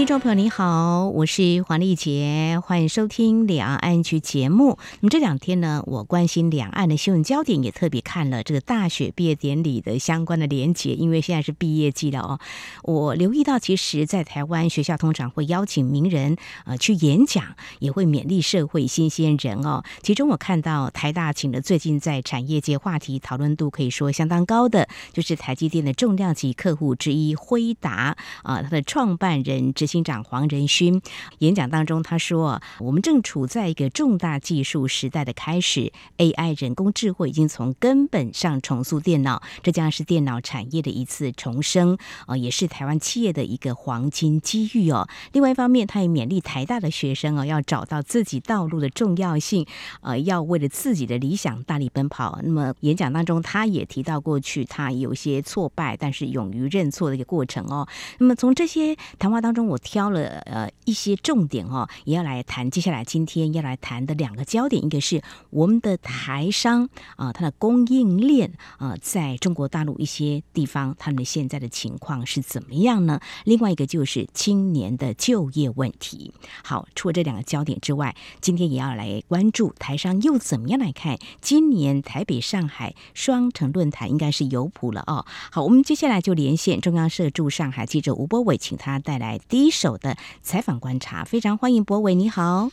听众朋友你好，我是黄丽杰，欢迎收听两岸局节目。那么这两天呢，我关心两岸的新闻焦点，也特别看了这个大学毕业典礼的相关的连结，因为现在是毕业季了哦。我留意到，其实，在台湾学校通常会邀请名人呃去演讲，也会勉励社会新鲜人哦。其中我看到台大请了最近在产业界话题讨论度可以说相当高的，就是台积电的重量级客户之一辉达啊，他的创办人之。新长黄仁勋演讲当中，他说：“我们正处在一个重大技术时代的开始，AI 人工智慧已经从根本上重塑电脑，这将是电脑产业的一次重生，呃，也是台湾企业的一个黄金机遇哦。另外一方面，他也勉励台大的学生哦，要找到自己道路的重要性，呃，要为了自己的理想大力奔跑。那么演讲当中，他也提到过去他有些挫败，但是勇于认错的一个过程哦。那么从这些谈话当中，我。挑了呃一些重点哦，也要来谈。接下来今天要来谈的两个焦点，一个是我们的台商啊，它的供应链啊，在中国大陆一些地方，他们现在的情况是怎么样呢？另外一个就是青年的就业问题。好，除了这两个焦点之外，今天也要来关注台商又怎么样来看今年台北上海双城论坛，应该是有谱了哦。好，我们接下来就连线中央社驻上海记者吴波伟，请他带来第一手的采访观察，非常欢迎博伟，你好，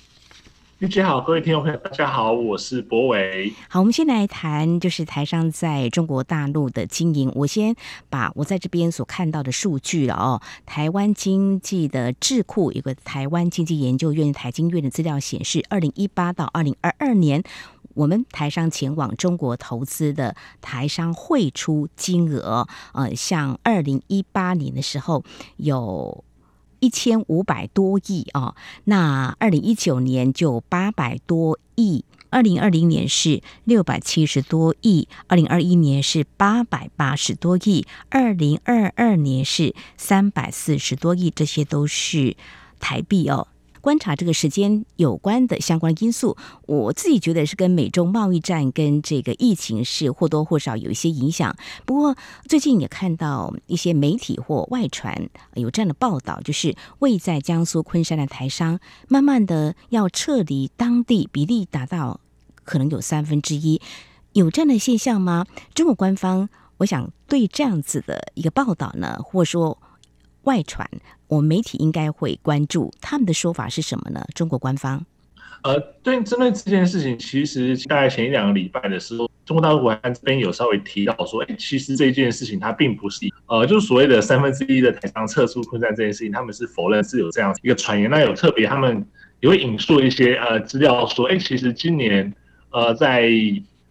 玉姐好，各位听众朋友大家好，我是博伟。好，我们先来谈就是台商在中国大陆的经营。我先把我在这边所看到的数据了哦。台湾经济的智库有个台湾经济研究院台经院的资料显示，二零一八到二零二二年，我们台商前往中国投资的台商汇出金额，呃，像二零一八年的时候有。一千五百多亿啊，那二零一九年就八百多亿，二零二零年是六百七十多亿，二零二一年是八百八十多亿，二零二二年是三百四十多亿，这些都是台币哦。观察这个时间有关的相关因素，我自己觉得是跟美中贸易战跟这个疫情是或多或少有一些影响。不过最近也看到一些媒体或外传有这样的报道，就是位在江苏昆山的台商，慢慢的要撤离当地，比例达到可能有三分之一，有这样的现象吗？中国官方，我想对这样子的一个报道呢，或者说外传。我们媒体应该会关注他们的说法是什么呢？中国官方，呃，对，针对这件事情，其实大概前一两个礼拜的时候，中国大陆国安这边有稍微提到说，哎，其实这件事情它并不是，呃，就是所谓的三分之一的台商撤出昆山这件事情，他们是否认是有这样一个传言。那有特别，他们也会引述一些呃资料说，哎，其实今年呃在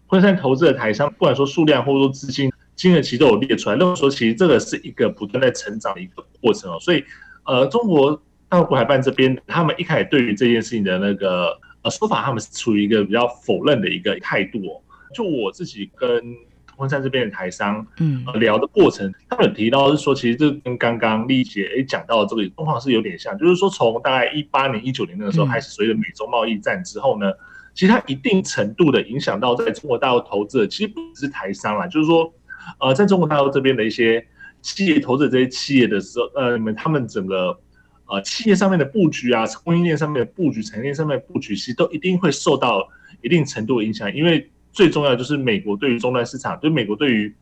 昆山投资的台商，不管说数量或者说资金金额，其实都有列出来，那么说其实这个是一个不断在成长的一个过程哦，所以。呃，中国大陆国台办这边，他们一开始对于这件事情的那个呃说法，他们是处于一个比较否认的一个态度哦。就我自己跟昆山这边的台商，嗯，聊的过程，他们有提到是说，其实这跟刚刚丽姐诶讲到的这个状况是有点像，就是说从大概一八年、一九年那个时候开始，随着美中贸易战之后呢，其实它一定程度的影响到在中国大陆投资的，其实不只是台商啦，就是说，呃，在中国大陆这边的一些。企业投资这些企业的时候，呃，你们他们整个呃企业上面的布局啊，供应链上面的布局，产业链上面的布局，其实都一定会受到一定程度的影响。因为最重要就是美国对于终端市场，对美国对于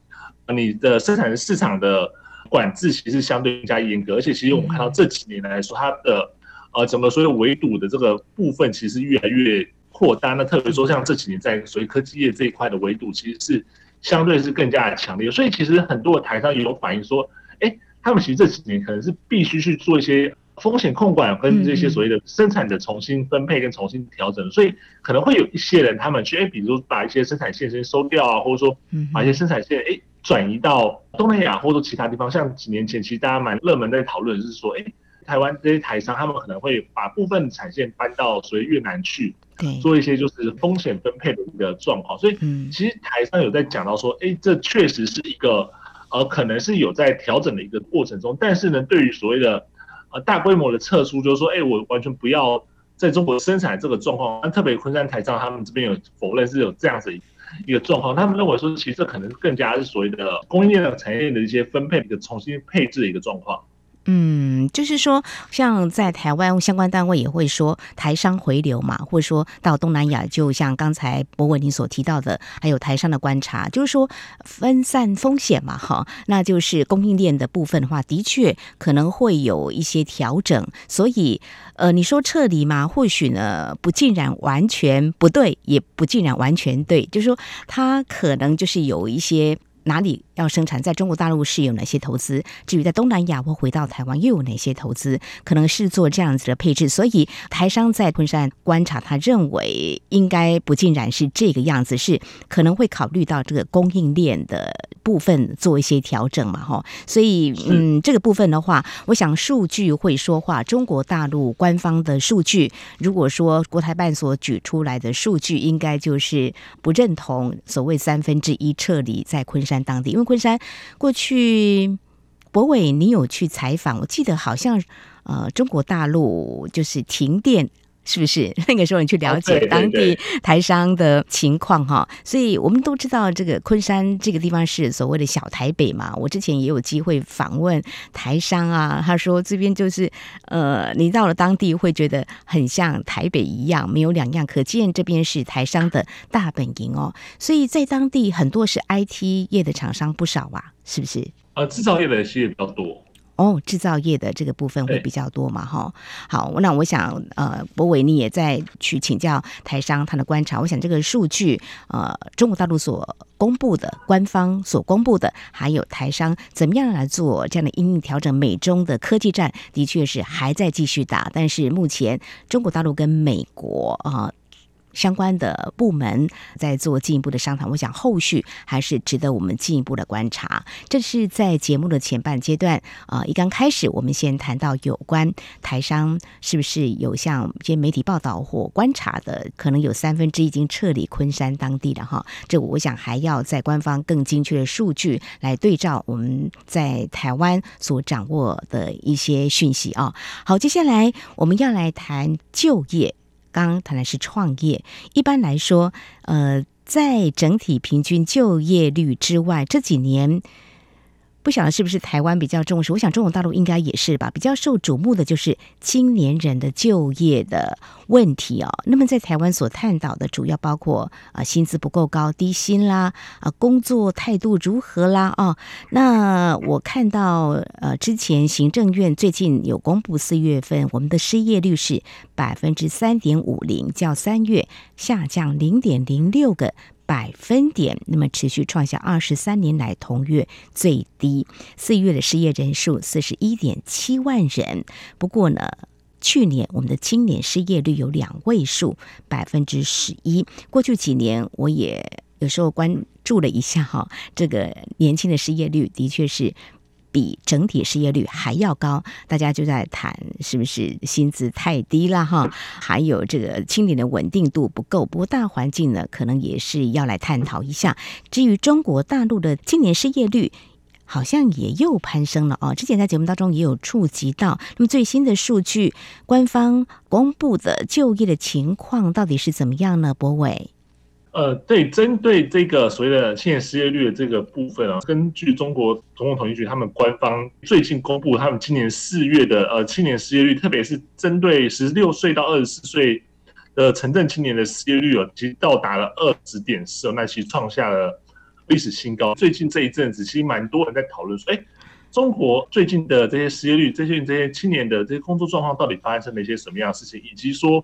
你的生产市场的管制，其实相对更加严格。而且，其实我们看到这几年来说，它的呃整个所有围堵的这个部分，其实越来越扩大。那特别说，像这几年在所谓科技业这一块的围堵，其实是。相对是更加的强烈，所以其实很多的台商也有反映说，哎，他们其实这几年可能是必须去做一些风险控管跟这些所谓的生产的重新分配跟重新调整，所以可能会有一些人他们去，哎，比如说把一些生产线先收掉啊，或者说把一些生产线哎转移到东南亚或者说其他地方，像几年前其实大家蛮热门在讨论就是说，哎。台湾这些台商，他们可能会把部分产线搬到所谓越南去，做一些就是风险分配的一个状况。所以，其实台商有在讲到说，哎，这确实是一个呃，可能是有在调整的一个过程中。但是呢，对于所谓的呃大规模的撤出，就是说，哎，我完全不要在中国生产这个状况。那特别昆山台商他们这边有否认是有这样子一个状况，他们认为说，其实这可能更加是所谓的供应链的产业链的一些分配一个重新配置的一个状况。嗯，就是说，像在台湾相关单位也会说台商回流嘛，或者说到东南亚，就像刚才博文你所提到的，还有台商的观察，就是说分散风险嘛，哈，那就是供应链的部分的话，的确可能会有一些调整。所以，呃，你说撤离嘛，或许呢不尽然完全不对，也不尽然完全对，就是说它可能就是有一些。哪里要生产？在中国大陆是有哪些投资？至于在东南亚或回到台湾又有哪些投资？可能是做这样子的配置。所以台商在昆山观察，他认为应该不尽然是这个样子，是可能会考虑到这个供应链的部分做一些调整嘛，哈。所以嗯，这个部分的话，我想数据会说话。中国大陆官方的数据，如果说国台办所举出来的数据，应该就是不认同所谓三分之一撤离在昆山。当地，因为昆山过去，博伟你有去采访？我记得好像呃，中国大陆就是停电，是不是？那个时候你去了解当地台商的情况哈。所以我们都知道，这个昆山这个地方是所谓的小台北嘛。我之前也有机会访问台商啊，他说这边就是呃，你到了当地会觉得很像台北一样，没有两样。可见这边是台商的大本营哦。所以在当地很多是 IT 业的厂商不少啊，是不是？呃，制造业的其实也比较多。哦，制造业的这个部分会比较多嘛？哈，好，那我想，呃，博伟你也在去请教台商他的观察。我想这个数据，呃，中国大陆所公布的、官方所公布的，还有台商怎么样来做这样的因应调整？美中的科技战的确是还在继续打，但是目前中国大陆跟美国啊。呃相关的部门在做进一步的商谈，我想后续还是值得我们进一步的观察。这是在节目的前半阶段啊，一刚开始我们先谈到有关台商是不是有像一些媒体报道或观察的，可能有三分之一已经撤离昆山当地了哈。这我想还要在官方更精确的数据来对照我们在台湾所掌握的一些讯息啊。好，接下来我们要来谈就业。刚谈的是创业，一般来说，呃，在整体平均就业率之外，这几年。不晓得是不是台湾比较重视？我想中国大陆应该也是吧。比较受瞩目的就是青年人的就业的问题哦。那么在台湾所探讨的主要包括啊薪资不够高、低薪啦，啊工作态度如何啦啊。那我看到呃之前行政院最近有公布四月份我们的失业率是百分之三点五零，较三月下降零点零六个。百分点，那么持续创下二十三年来同月最低。四月的失业人数四十一点七万人。不过呢，去年我们的青年失业率有两位数，百分之十一。过去几年我也有时候关注了一下哈，这个年轻的失业率的确是。比整体失业率还要高，大家就在谈是不是薪资太低了哈？还有这个青年的稳定度不够。不过大环境呢，可能也是要来探讨一下。至于中国大陆的青年失业率，好像也又攀升了哦。之前在节目当中也有触及到，那么最新的数据，官方公布的就业的情况到底是怎么样呢？博伟。呃，对，针对这个所谓的青年失业率的这个部分啊，根据中国总统统计局他们官方最近公布，他们今年四月的呃青年失业率，特别是针对十六岁到二十四岁的城镇青年的失业率哦，其实到达了二十点四，那其实创下了历史新高。最近这一阵子，其实蛮多人在讨论说，哎。中国最近的这些失业率，最近这些青年的这些工作状况到底发生了一些什么样的事情？以及说，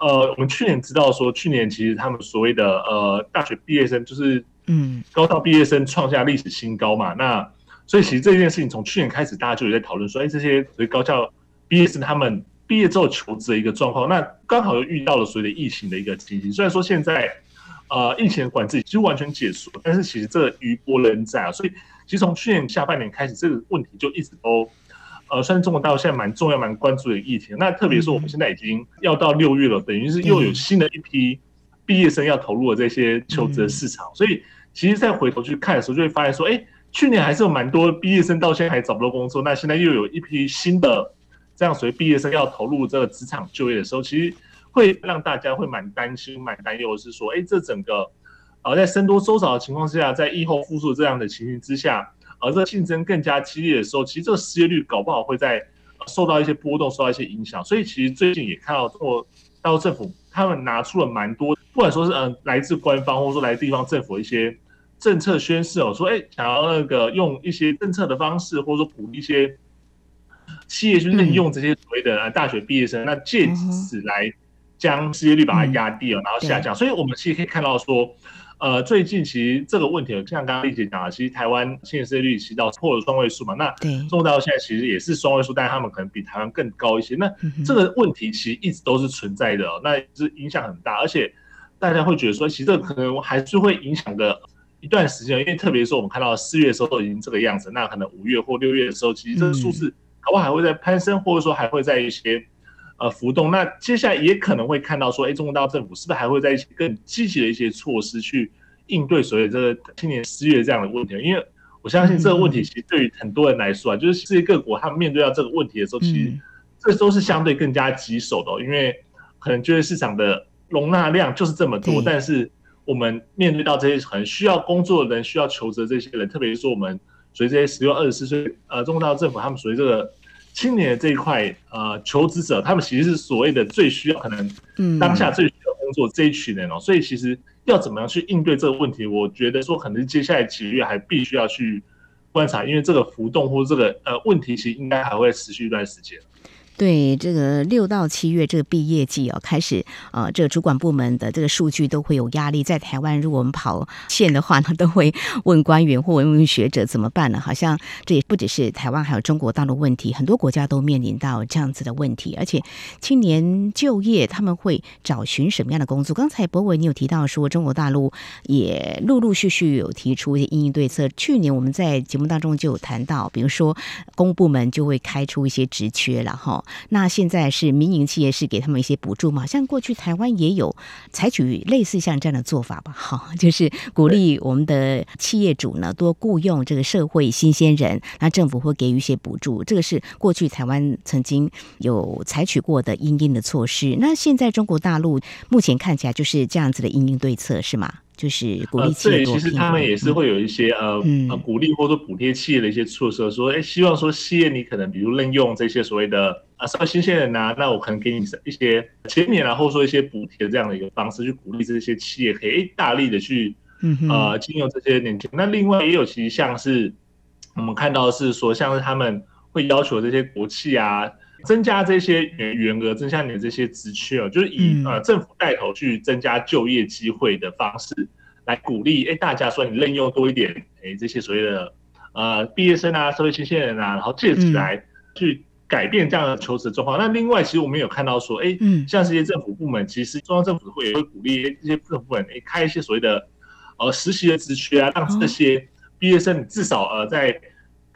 呃，我们去年知道说，去年其实他们所谓的呃大学毕业生，就是嗯高校毕业生创下历史新高嘛。那所以其实这件事情从去年开始，大家就有在讨论说，哎，这些所谓高校毕业生他们毕业之后求职的一个状况，那刚好又遇到了所谓的疫情的一个情形。虽然说现在呃疫情的管制几乎完全解除，但是其实这个余波仍在啊，所以。其实从去年下半年开始，这个问题就一直都，呃，算是中国大陆现在蛮重要、蛮关注的疫情。那特别是我们现在已经要到六月了，等于是又有新的一批毕业生要投入了这些求职的市场。所以，其实再回头去看的时候，就会发现说，哎，去年还是有蛮多毕业生到现在还找不到工作。那现在又有一批新的这样，所以毕业生要投入这个职场就业的时候，其实会让大家会蛮担心、蛮担忧的是说，哎，这整个呃在僧多粥少的情况之下，在疫后复苏这样的情形之下，而、呃、这个竞争更加激烈的时候，其实这个失业率搞不好会在受到一些波动、受到一些影响。所以其实最近也看到中国大陆政府他们拿出了蛮多，不管说是嗯、呃、来自官方或者说来自地方政府一些政策宣示哦，说哎想要那个用一些政策的方式，或者说鼓励一些。企业去任用这些所谓的大学毕业生，嗯、那借此来将失业率把它压低了，嗯、然后下降。所以，我们其实可以看到说，呃，最近其实这个问题，像刚刚丽姐讲的，其实台湾青年失业率其实到破了双位数嘛。那中国大陆现在其实也是双位数，但是他们可能比台湾更高一些。那这个问题其实一直都是存在的，那是影响很大，而且大家会觉得说，其实这个可能还是会影响的一段时间，因为特别是我们看到四月的时候都已经这个样子，那可能五月或六月的时候，其实这个数字、嗯。搞不好还会在攀升，或者说还会在一些呃浮动。那接下来也可能会看到说，哎，中国大陆政府是不是还会在一些更积极的一些措施去应对所谓这个青年失业这样的问题？因为我相信这个问题其实对于很多人来说啊，就是世界各国他们面对到这个问题的时候，其实这都是相对更加棘手的，因为可能就业市场的容纳量就是这么多，但是我们面对到这些很需要工作的人、需要求职的这些人，特别是说我们。所以这些十六、二十四岁，呃，中国大陆政府他们属于这个青年的这一块，呃，求职者，他们其实是所谓的最需要可能当下最需要工作这一群人哦。嗯、所以其实要怎么样去应对这个问题，我觉得说可能接下来几个月还必须要去观察，因为这个浮动或者这个呃问题，其实应该还会持续一段时间。对这个六到七月这个毕业季哦，开始呃，这个主管部门的这个数据都会有压力。在台湾，如果我们跑线的话呢，都会 问官员或问问学者怎么办呢？好像这也不只是台湾，还有中国大陆问题，很多国家都面临到这样子的问题。而且青年就业，他们会找寻什么样的工作？刚才柏纬你有提到说，中国大陆也陆陆续续有提出一些应对策。去年我们在节目当中就有谈到，比如说公部门就会开出一些职缺了哈。那现在是民营企业是给他们一些补助嘛？像过去台湾也有采取类似像这样的做法吧？哈，就是鼓励我们的企业主呢多雇佣这个社会新鲜人，那政府会给予一些补助。这个是过去台湾曾经有采取过的因应的措施。那现在中国大陆目前看起来就是这样子的因应对策是吗？就是鼓励企业多、呃、对，其实他们也是会有一些、嗯、呃呃鼓励或者补贴企业的一些措施，说哎，希望说企业你可能比如任用这些所谓的啊什么新鲜人呐，那我可能给你一些减免啊，或者说一些补贴这样的一个方式去鼓励这些企业可以大力的去呃聘用这些年轻人。那另外也有其实像是我们看到是说，像是他们会要求这些国企啊。增加这些员员额，增加你的这些职缺哦，就是以呃政府带头去增加就业机会的方式来鼓励，哎，大家说你任用多一点，哎，这些所谓的呃毕业生啊，社会新鲜人啊，然后借此来去改变这样的求职状况。那另外，其实我们有看到说，哎，像这些政府部门，其实中央政府会也会鼓励这些政府部门，哎，开一些所谓的呃实习的职缺啊，让这些毕业生至少呃在。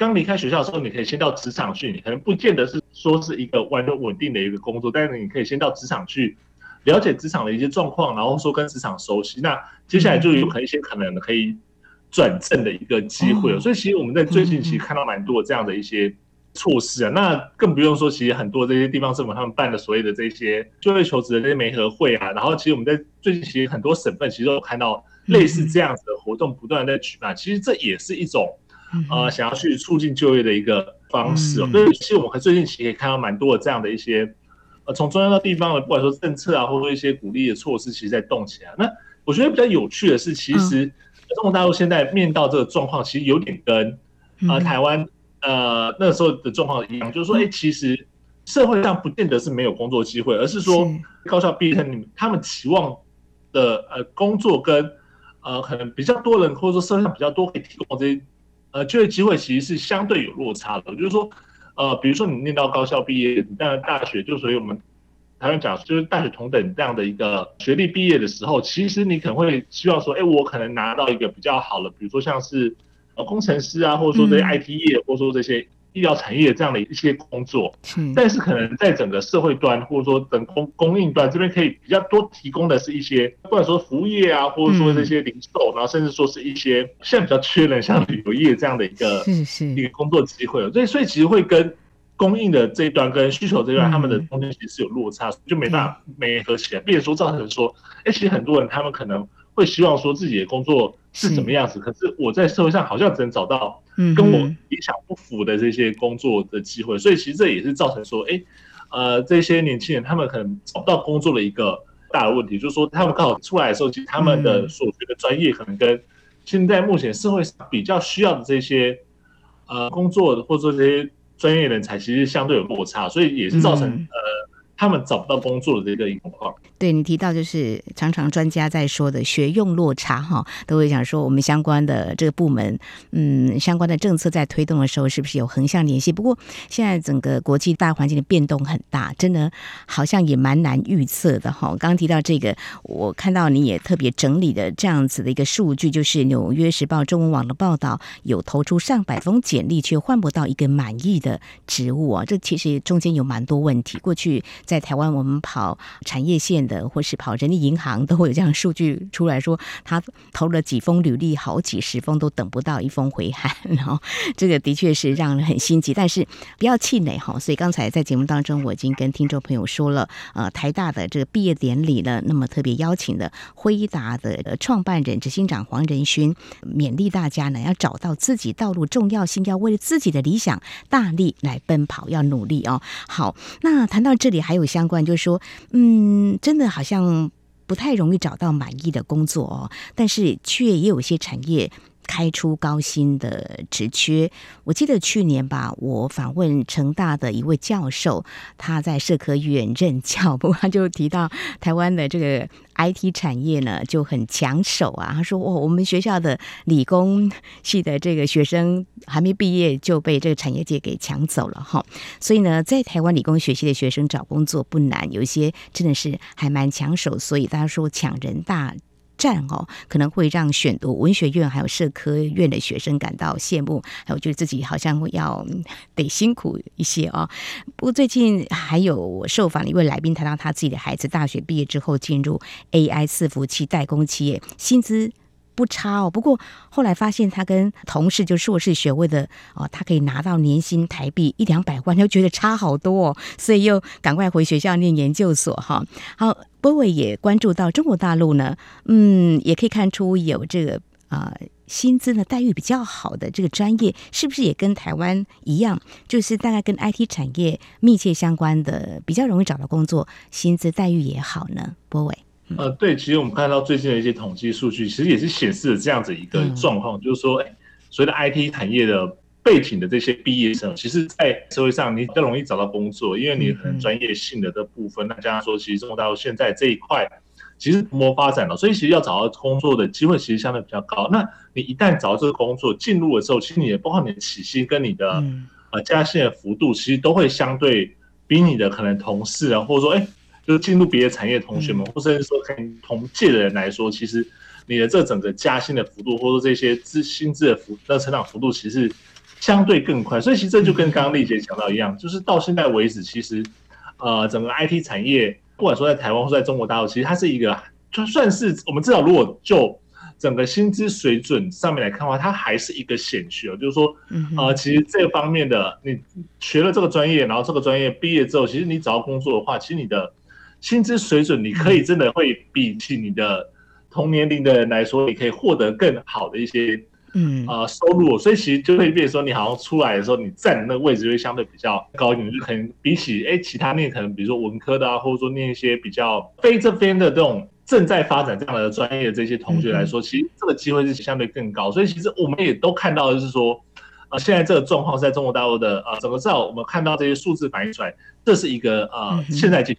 刚离开学校的时候，你可以先到职场去。你可能不见得是说是一个完全稳定的一个工作，但是你可以先到职场去了解职场的一些状况，然后说跟职场熟悉。那接下来就有可能一些可能可以转正的一个机会了。所以其实我们在最近其实看到蛮多这样的一些措施啊。那更不用说，其实很多这些地方政府他们办的所谓的这些就业求职的这些媒合会啊，然后其实我们在最近其实很多省份其实都有看到类似这样子的活动不断在举办。其实这也是一种。呃，想要去促进就业的一个方式哦，所以其实我们最近其实可以看到蛮多的这样的一些，呃，从中央到地方的，不管说政策啊，或者说一些鼓励的措施，其实在动起来。那我觉得比较有趣的是，其实中国大陆现在面到这个状况，其实有点跟呃台湾呃那时候的状况一样，就是说，哎，其实社会上不见得是没有工作机会，而是说高校毕业生他们期望的呃工作跟呃可能比较多人，或者说社会上比较多可以提供这些。呃，就业机会其实是相对有落差的，就是说，呃，比如说你念到高校毕业，你在大学，就所以我们台湾讲，就是大学同等这样的一个学历毕业的时候，其实你可能会希望说，哎，我可能拿到一个比较好的，比如说像是呃工程师啊，或者说这些 IT 业，或者说这些。医疗产业这样的一些工作，但是可能在整个社会端或者说等供供应端这边，可以比较多提供的是一些，不管说服务业啊，或者说这些零售，然后甚至说是一些现在比较缺人，像旅游业这样的一个一个工作机会。所以所以其实会跟供应的这一端跟需求这一端，他们的中间其实是有落差，就没办法没合起来，变成说造成说，哎，其实很多人他们可能会希望说自己的工作是什么样子，可是我在社会上好像只能找到跟我理想不符的这些工作的机会，所以其实这也是造成说，哎，呃，这些年轻人他们可能找不到工作的一个大的问题，就是说他们刚好出来的时候，其实他们的所学的专业可能跟现在目前社会上比较需要的这些呃工作或者说这些。专业人才其实相对有落差，所以也是造成、嗯、呃。他们找不到工作的这个情况。对，你提到就是常常专家在说的学用落差哈，都会想说我们相关的这个部门，嗯，相关的政策在推动的时候是不是有横向联系？不过现在整个国际大环境的变动很大，真的好像也蛮难预测的哈。刚刚提到这个，我看到你也特别整理的这样子的一个数据，就是《纽约时报》中文网的报道，有投出上百封简历却换不到一个满意的职务啊，这其实中间有蛮多问题。过去在在台湾，我们跑产业线的，或是跑人力银行，都会有这样数据出来说，他投了几封履历，好几十封都等不到一封回函，然后这个的确是让人很心急。但是不要气馁哈。所以刚才在节目当中，我已经跟听众朋友说了，呃，台大的这个毕业典礼呢，那么特别邀请了辉达的创办人执行长黄仁勋，勉励大家呢，要找到自己道路重要性，要为自己的理想大力来奔跑，要努力哦。好，那谈到这里还。还有相关，就是说，嗯，真的好像不太容易找到满意的工作哦，但是却也有一些产业开出高薪的职缺。我记得去年吧，我访问成大的一位教授，他在社科院任教，不过他就提到台湾的这个。IT 产业呢就很抢手啊！他说：“哦，我们学校的理工系的这个学生还没毕业就被这个产业界给抢走了哈。所以呢，在台湾理工学系的学生找工作不难，有一些真的是还蛮抢手。所以大家说抢人大。”站哦，可能会让选读文学院还有社科院的学生感到羡慕，还有觉得自己好像要得辛苦一些哦。不过最近还有我受访的一位来宾谈到他自己的孩子大学毕业之后进入 AI 伺服器代工企业，薪资。不差哦，不过后来发现他跟同事就硕士学位的哦，他可以拿到年薪台币一两百万，就觉得差好多哦，所以又赶快回学校念研究所哈。好，波伟也关注到中国大陆呢，嗯，也可以看出有这个啊、薪资呢待遇比较好的这个专业，是不是也跟台湾一样，就是大概跟 IT 产业密切相关的，比较容易找到工作，薪资待遇也好呢？波伟。呃，对，其实我们看到最近的一些统计数据，其实也是显示了这样子一个状况，嗯、就是说，哎，所谓的 IT 产业的背景的这些毕业生，其实，在社会上你比较容易找到工作，因为你很专业性的这部分，那加上说，其实中国大陆现在这一块其实蓬勃发展了，所以其实要找到工作的机会其实相对比较高。那你一旦找到这个工作进入了之后，其实你也包括你的起薪跟你的呃加薪的幅度，其实都会相对比你的可能同事啊，或者说，哎。就是进入别的产业的同学们，或者是说跟同届的人来说，其实你的这整个加薪的幅度，或者说这些资薪资的幅那成长幅度，其实相对更快。所以其实这就跟刚刚丽姐讲到一样，就是到现在为止，其实呃整个 IT 产业，不管说在台湾或在中国大陆，其实它是一个就算是我们至少如果就整个薪资水准上面来看的话，它还是一个显学。就是说呃其实这方面的你学了这个专业，然后这个专业毕业之后，其实你找到工作的话，其实你的薪资水准，你可以真的会比起你的同年龄的人来说，你可以获得更好的一些，嗯啊收入，所以其实就会变成说，你好像出来的时候，你站的那个位置会相对比较高一点，就可能比起哎其他念可能比如说文科的啊，或者说念一些比较非这边的这种正在发展这样的专业的这些同学来说，其实这个机会是相对更高。所以其实我们也都看到就是说，呃，现在这个状况在中国大陆的呃整个至少我们看到这些数字反映出来，这是一个呃现在进。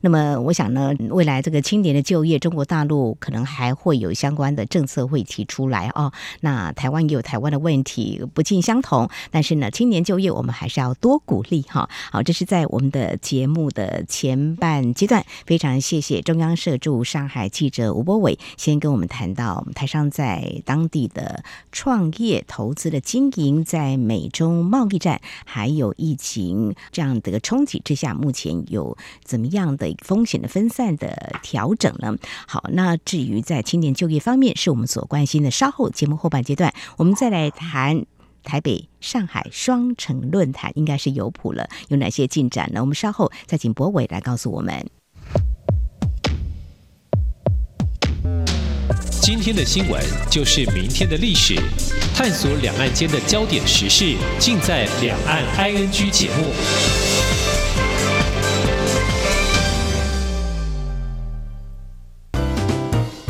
那么我想呢，未来这个青年的就业，中国大陆可能还会有相关的政策会提出来哦。那台湾也有台湾的问题，不尽相同。但是呢，青年就业我们还是要多鼓励哈。好，这是在我们的节目的前半阶段，非常谢谢中央社驻上海记者吴柏伟，先跟我们谈到台商在当地的创业投资的经营，在美中贸易战还有疫情这样的个冲击之下，目前有怎么样的？风险的分散的调整呢？好，那至于在青年就业方面，是我们所关心的。稍后节目后半阶段，我们再来谈台北、上海双城论坛应该是有谱了，有哪些进展呢？我们稍后再请博伟来告诉我们。今天的新闻就是明天的历史，探索两岸间的焦点时事，尽在《两岸 ING》节目。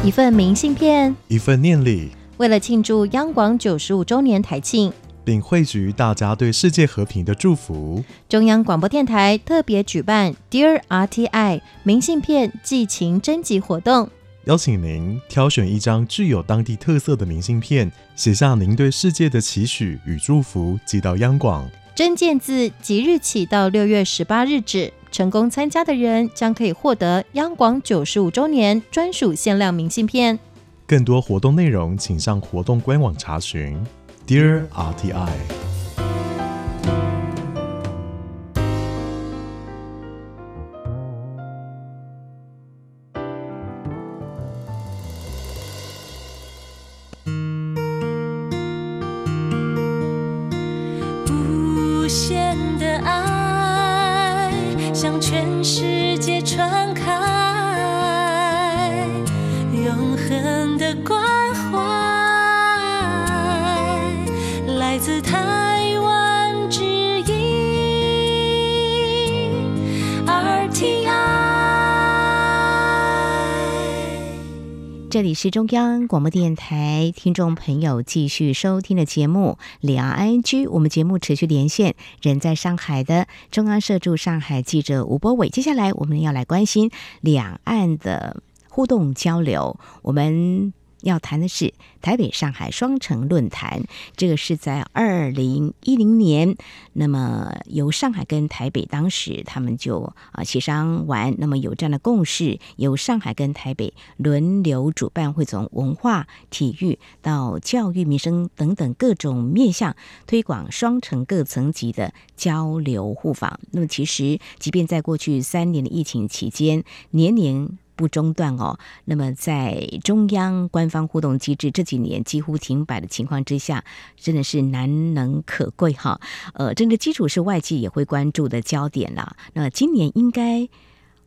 一份明信片，一份念礼。为了庆祝央广九十五周年台庆，并汇聚大家对世界和平的祝福，中央广播电台特别举办 Dear RTI 明信片寄情征集活动，邀请您挑选一张具有当地特色的明信片，写下您对世界的期许与祝福，寄到央广。征件自即日起到六月十八日止，成功参加的人将可以获得央广九十五周年专属限量明信片。更多活动内容，请上活动官网查询。Dear RTI。这里是中央广播电台听众朋友继续收听的节目《两岸 ING》，我们节目持续连线人在上海的中央社驻上海记者吴波伟。接下来我们要来关心两岸的互动交流，我们。要谈的是台北上海双城论坛，这个是在二零一零年，那么由上海跟台北当时他们就啊协商完，那么有这样的共识，由上海跟台北轮流主办，会从文化、体育到教育、民生等等各种面向推广双城各层级的交流互访。那么其实，即便在过去三年的疫情期间，年年。不中断哦。那么，在中央官方互动机制这几年几乎停摆的情况之下，真的是难能可贵哈。呃，政治基础是外界也会关注的焦点了。那今年应该。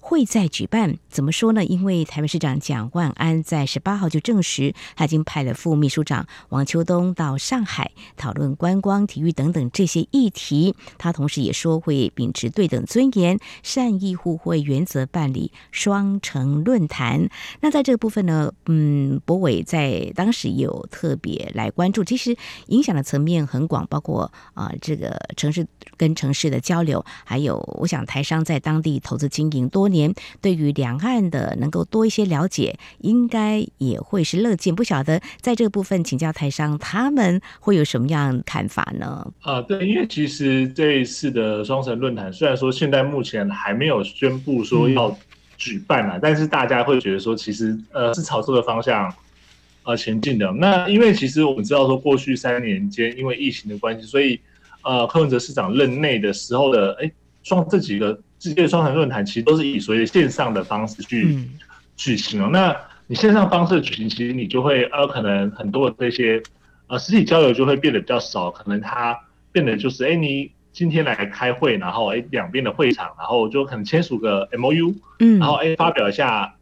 会再举办，怎么说呢？因为台北市长蒋万安在十八号就证实，他已经派了副秘书长王秋冬到上海讨论观光、体育等等这些议题。他同时也说会秉持对等尊严、善意互惠原则办理双城论坛。那在这个部分呢，嗯，博伟在当时有特别来关注，其实影响的层面很广，包括啊、这个城市跟城市的交流，还有我想台商在当地投资经营多年对于两岸的能够多一些了解，应该也会是乐见。不晓得在这个部分请教台商，他们会有什么样看法呢？啊，对，因为其实这一次的双城论坛，虽然说现在目前还没有宣布说要举办啊，嗯、但是大家会觉得说，其实呃是朝这个方向呃前进的。那因为其实我们知道说，过去三年间因为疫情的关系，所以呃柯文哲市长任内的时候的哎双这几个。世界双城论坛其实都是以所谓线上的方式去举行哦。嗯、那你线上方式举行，其实你就会呃，可能很多的这些呃实体交流就会变得比较少，可能它变得就是，哎，你今天来开会，然后哎两边的会场，然后就可能签署个 MOU，嗯，然后哎发表一下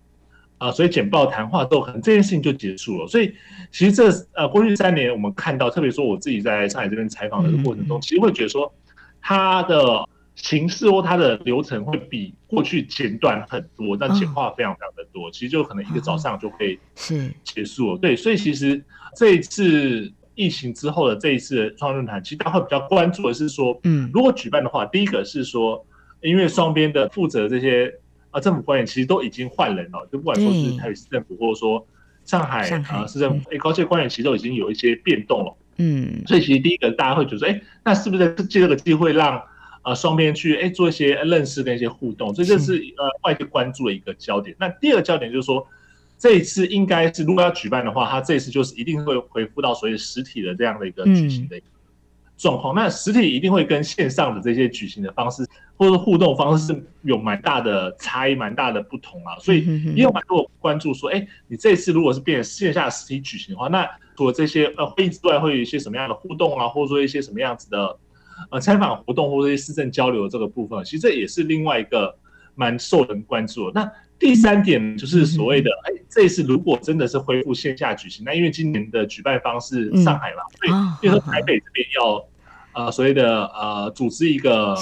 啊、呃，所以简报谈话之后，可能这件事情就结束了。所以其实这呃过去三年我们看到，特别说我自己在上海这边采访的过程中，嗯、其实会觉得说它的。形式或它的流程会比过去简短很多，但简化非常非常的多，哦、其实就可能一个早上就可以是。结束了。对，所以其实这一次疫情之后的这一次的双论坛，其实大家会比较关注的是说，嗯，如果举办的话，第一个是说，因为双边的负责这些啊政府官员其实都已经换人了，就不管说是台北市政府或者说上海啊市政府，哎，高阶官员其实都已经有一些变动了，嗯，所以其实第一个大家会觉得说，哎，那是不是借这个机会让呃，双边去哎做一些认识跟一些互动，所以这就是呃外界关注的一个焦点。那第二个焦点就是说，这一次应该是如果要举办的话，它这一次就是一定会恢复到所谓实体的这样的一个举行的一个状况。那实体一定会跟线上的这些举行的方式或者互动方式是有蛮大的差异、蛮大的不同啊。所以也有蛮多关注说，哎，你这一次如果是变线下实体举行的话，那除了这些呃会议之外，会有一些什么样的互动啊，或者说一些什么样子的呃参访活动，或者一些市政交流的这个部分，其实这也是另外一个蛮受人关注的。那第三点就是所谓的，哎、欸，这一次如果真的是恢复线下举行，那因为今年的举办方是上海嘛，所以就是说台北这边要呃所谓的呃组织一个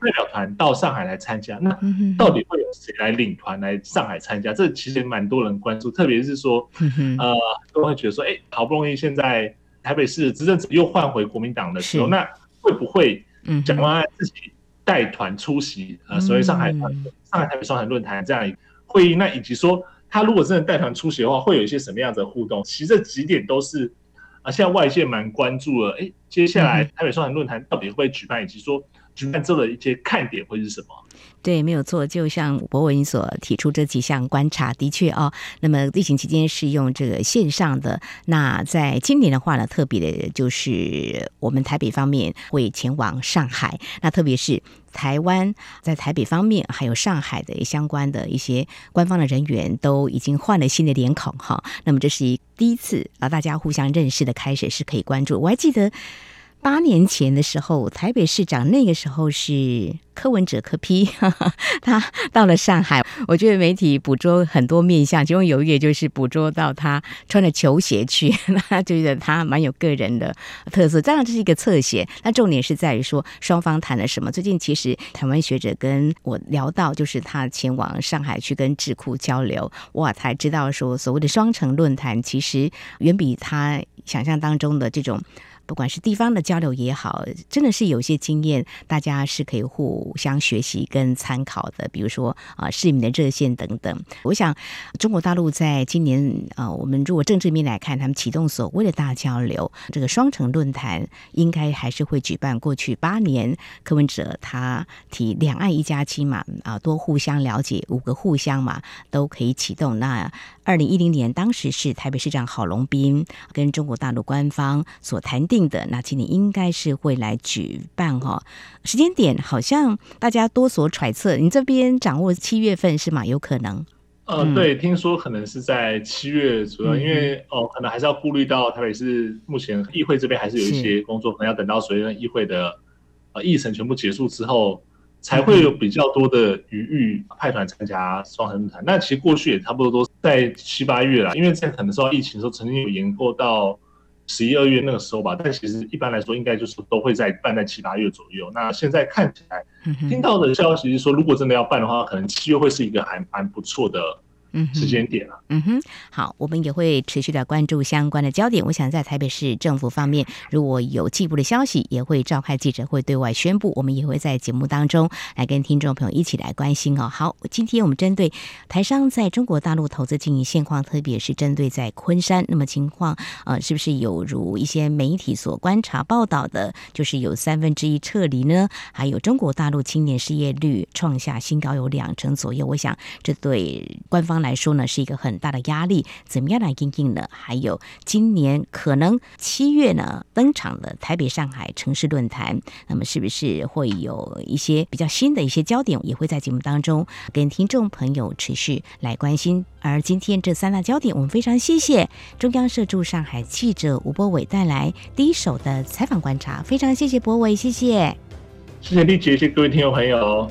代表团到上海来参加，那到底会有谁来领团来上海参加？这其实蛮多人关注，特别是说呃都会觉得说，哎、欸，好不容易现在台北市执政者又换回国民党的时候，那会不会蒋万安自己带团出席呃所谓上海团上海台北双城论坛这样一个？会议，那以及说他如果真的带团出席的话，会有一些什么样的互动？其实这几点都是啊，现在外界蛮关注的。哎，接下来台北双城论坛到底会不会举办，以及说举办之后的一些看点会是什么？对，没有错。就像博文所提出这几项观察，的确哦。那么疫情期间是用这个线上的。那在今年的话呢，特别的就是我们台北方面会前往上海。那特别是台湾在台北方面，还有上海的相关的一些官方的人员都已经换了新的脸孔哈。那么这是一第一次啊，大家互相认识的开始是可以关注。我还记得。八年前的时候，台北市长那个时候是柯文哲柯 P，他到了上海，我觉得媒体捕捉很多面向，其中有一个就是捕捉到他穿着球鞋去，那就觉得他蛮有个人的特色。当然这是一个侧写，那重点是在于说双方谈了什么。最近其实台湾学者跟我聊到，就是他前往上海去跟智库交流，哇，才知道说所谓的双城论坛其实远比他想象当中的这种。不管是地方的交流也好，真的是有些经验，大家是可以互相学习跟参考的。比如说啊，市民的热线等等。我想，中国大陆在今年啊，我们如果政治面来看，他们启动所谓的大交流，这个双城论坛应该还是会举办。过去八年，柯文哲他提两岸一家亲嘛，啊，多互相了解，五个互相嘛，都可以启动。那二零一零年，当时是台北市长郝龙斌跟中国大陆官方所谈定。的那今年应该是会来举办哈，时间点好像大家多所揣测，你这边掌握七月份是吗？有可能？呃，对，听说可能是在七月左右，嗯、因为哦、呃，可能还是要顾虑到台北市目前议会这边还是有一些工作，可能要等到所谓议会的呃议程全部结束之后，才会有比较多的余裕派团参加双城论坛。那其实过去也差不多都在七八月了，因为在可能受到疫情的时候，曾经有延过到。十一二月那个时候吧，但其实一般来说，应该就是都会在办在七八月左右。那现在看起来，听到的消息是说，如果真的要办的话，可能七月会是一个还蛮不错的。时间点了。嗯哼，好，我们也会持续的关注相关的焦点。我想在台北市政府方面，如果有进一步的消息，也会召开记者会对外宣布。我们也会在节目当中来跟听众朋友一起来关心哦。好，今天我们针对台商在中国大陆投资经营现况，特别是针对在昆山，那么情况呃，是不是有如一些媒体所观察报道的，就是有三分之一撤离呢？还有中国大陆青年失业率创下新高，有两成左右。我想这对官方来来说呢，是一个很大的压力，怎么样来应应呢？还有今年可能七月呢登场的台北上海城市论坛，那么是不是会有一些比较新的一些焦点，也会在节目当中跟听众朋友持续来关心。而今天这三大焦点，我们非常谢谢中央社驻上海记者吴博伟带来第一手的采访观察，非常谢谢博伟，谢谢，谢谢丽姐，谢谢各位听众朋友。